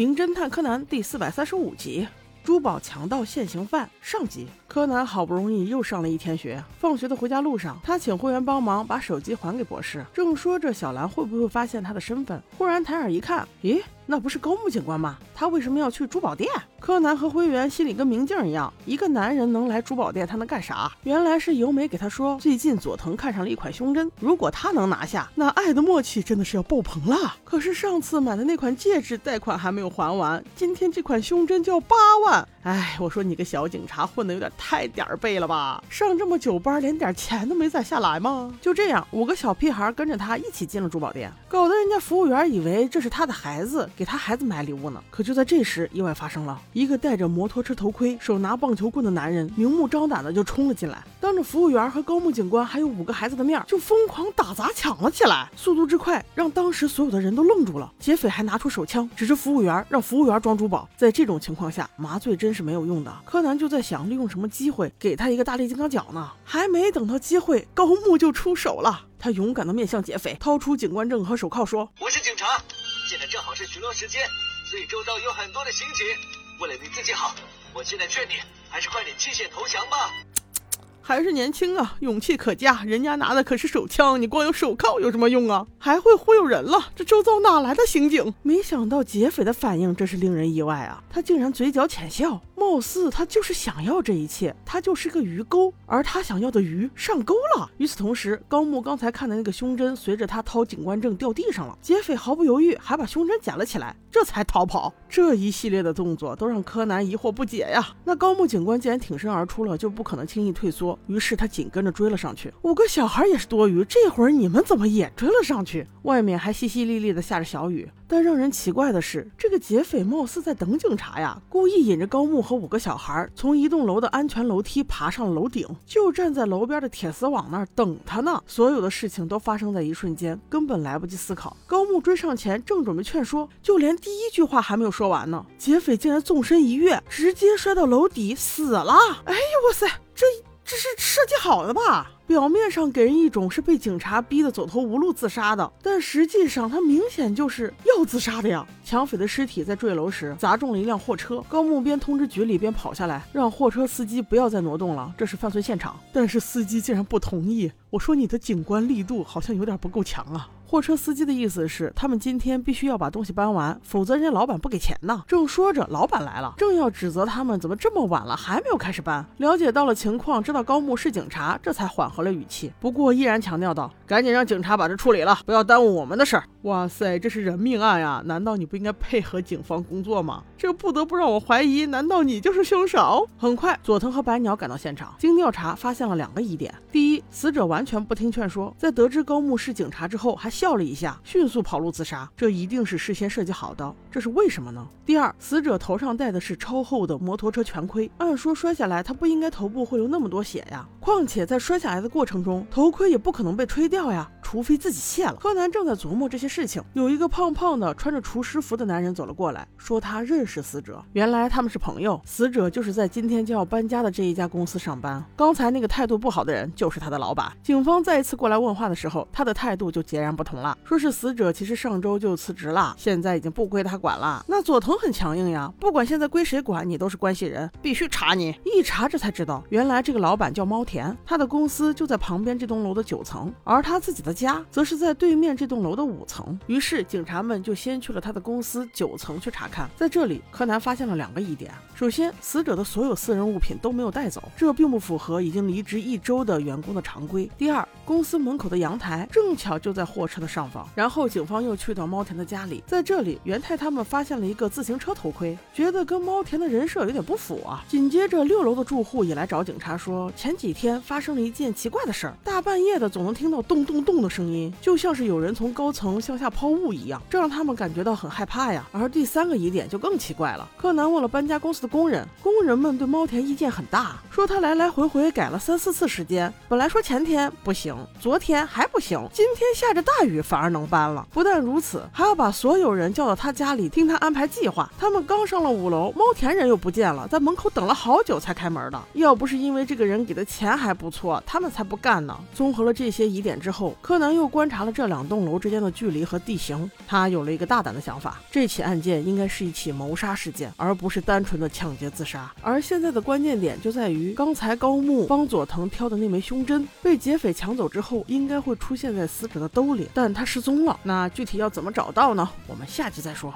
名侦探柯南第四百三十五集：珠宝强盗现行犯上集。柯南好不容易又上了一天学，放学的回家路上，他请会员帮忙把手机还给博士。正说着小兰会不会发现他的身份，忽然抬眼一看，咦，那不是高木警官吗？他为什么要去珠宝店？柯南和灰原心里跟明镜一样，一个男人能来珠宝店，他能干啥？原来是由美给他说，最近佐藤看上了一款胸针，如果他能拿下，那爱的默契真的是要爆棚了。可是上次买的那款戒指贷款还没有还完，今天这款胸针就要八万。哎，我说你个小警察混的有点太点儿背了吧？上这么久班，连点钱都没攒下来吗？就这样，五个小屁孩跟着他一起进了珠宝店，搞得人家服务员以为这是他的孩子，给他孩子买礼物呢。可就在这时，意外发生了。一个戴着摩托车头盔、手拿棒球棍的男人，明目张胆的就冲了进来，当着服务员和高木警官还有五个孩子的面，就疯狂打砸抢了起来。速度之快，让当时所有的人都愣住了。劫匪还拿出手枪指着服务员，让服务员装珠宝。在这种情况下，麻醉真是没有用的。柯南就在想，利用什么机会给他一个大力金刚脚呢？还没等到机会，高木就出手了。他勇敢的面向劫匪，掏出警官证和手铐，说：“我是警，现在正好是巡逻时间，所以周遭有很多的刑警。”为了你自己好，我现在劝你还是快点弃械投降吧。还是年轻啊，勇气可嘉。人家拿的可是手枪，你光有手铐有什么用啊？还会忽悠人了？这周遭哪来的刑警？没想到劫匪的反应真是令人意外啊！他竟然嘴角浅笑。貌似他就是想要这一切，他就是个鱼钩，而他想要的鱼上钩了。与此同时，高木刚才看的那个胸针随着他掏警官证掉地上了，劫匪毫不犹豫还把胸针捡了起来，这才逃跑。这一系列的动作都让柯南疑惑不解呀。那高木警官既然挺身而出了，就不可能轻易退缩，于是他紧跟着追了上去。五个小孩也是多余，这会儿你们怎么也追了上去？外面还淅淅沥沥的下着小雨。但让人奇怪的是，这个劫匪貌似在等警察呀，故意引着高木和五个小孩从一栋楼的安全楼梯爬上了楼顶，就站在楼边的铁丝网那儿等他呢。所有的事情都发生在一瞬间，根本来不及思考。高木追上前，正准备劝说，就连第一句话还没有说完呢，劫匪竟然纵身一跃，直接摔到楼底死了。哎呦哇塞，这这是设计好的吧？表面上给人一种是被警察逼得走投无路自杀的，但实际上他明显就是要自杀的呀！抢匪的尸体在坠楼时砸中了一辆货车，高木边通知局里边跑下来，让货车司机不要再挪动了，这是犯罪现场。但是司机竟然不同意，我说你的警官力度好像有点不够强啊！货车司机的意思是，他们今天必须要把东西搬完，否则人家老板不给钱呢。正说着，老板来了，正要指责他们怎么这么晚了还没有开始搬。了解到了情况，知道高木是警察，这才缓和了语气，不过依然强调道：“赶紧让警察把这处理了，不要耽误我们的事儿。”哇塞，这是人命案呀！难道你不应该配合警方工作吗？这不得不让我怀疑，难道你就是凶手？很快，佐藤和白鸟赶到现场，经调查发现了两个疑点：第一，死者完全不听劝说，在得知高木是警察之后还。笑了一下，迅速跑路自杀，这一定是事先设计好的。这是为什么呢？第二，死者头上戴的是超厚的摩托车全盔，按说摔下来他不应该头部会流那么多血呀。况且在摔下来的过程中，头盔也不可能被吹掉呀。除非自己卸了。柯南正在琢磨这些事情，有一个胖胖的、穿着厨师服的男人走了过来，说他认识死者。原来他们是朋友，死者就是在今天就要搬家的这一家公司上班。刚才那个态度不好的人就是他的老板。警方再一次过来问话的时候，他的态度就截然不同了，说是死者其实上周就辞职了，现在已经不归他管了。那佐藤很强硬呀，不管现在归谁管，你都是关系人，必须查你。一查这才知道，原来这个老板叫猫田，他的公司就在旁边这栋楼的九层，而他自己的。家则是在对面这栋楼的五层，于是警察们就先去了他的公司九层去查看。在这里，柯南发现了两个疑点：首先，死者的所有私人物品都没有带走，这并不符合已经离职一周的员工的常规；第二，公司门口的阳台正巧就在货车的上方。然后，警方又去到猫田的家里，在这里，元太他们发现了一个自行车头盔，觉得跟猫田的人设有点不符啊。紧接着，六楼的住户也来找警察说，前几天发生了一件奇怪的事儿，大半夜的总能听到咚咚咚的。声音就像是有人从高层向下抛物一样，这让他们感觉到很害怕呀。而第三个疑点就更奇怪了，柯南问了搬家公司的工人，工人们对猫田意见很大，说他来来回回改了三四次时间，本来说前天不行，昨天还不行，今天下着大雨反而能搬了。不但如此，还要把所有人叫到他家里听他安排计划。他们刚上了五楼，猫田人又不见了，在门口等了好久才开门的。要不是因为这个人给的钱还不错，他们才不干呢。综合了这些疑点之后，柯。南又观察了这两栋楼之间的距离和地形，他有了一个大胆的想法：这起案件应该是一起谋杀事件，而不是单纯的抢劫自杀。而现在的关键点就在于，刚才高木帮佐藤挑的那枚胸针被劫匪抢走之后，应该会出现在死者的兜里，但他失踪了。那具体要怎么找到呢？我们下集再说。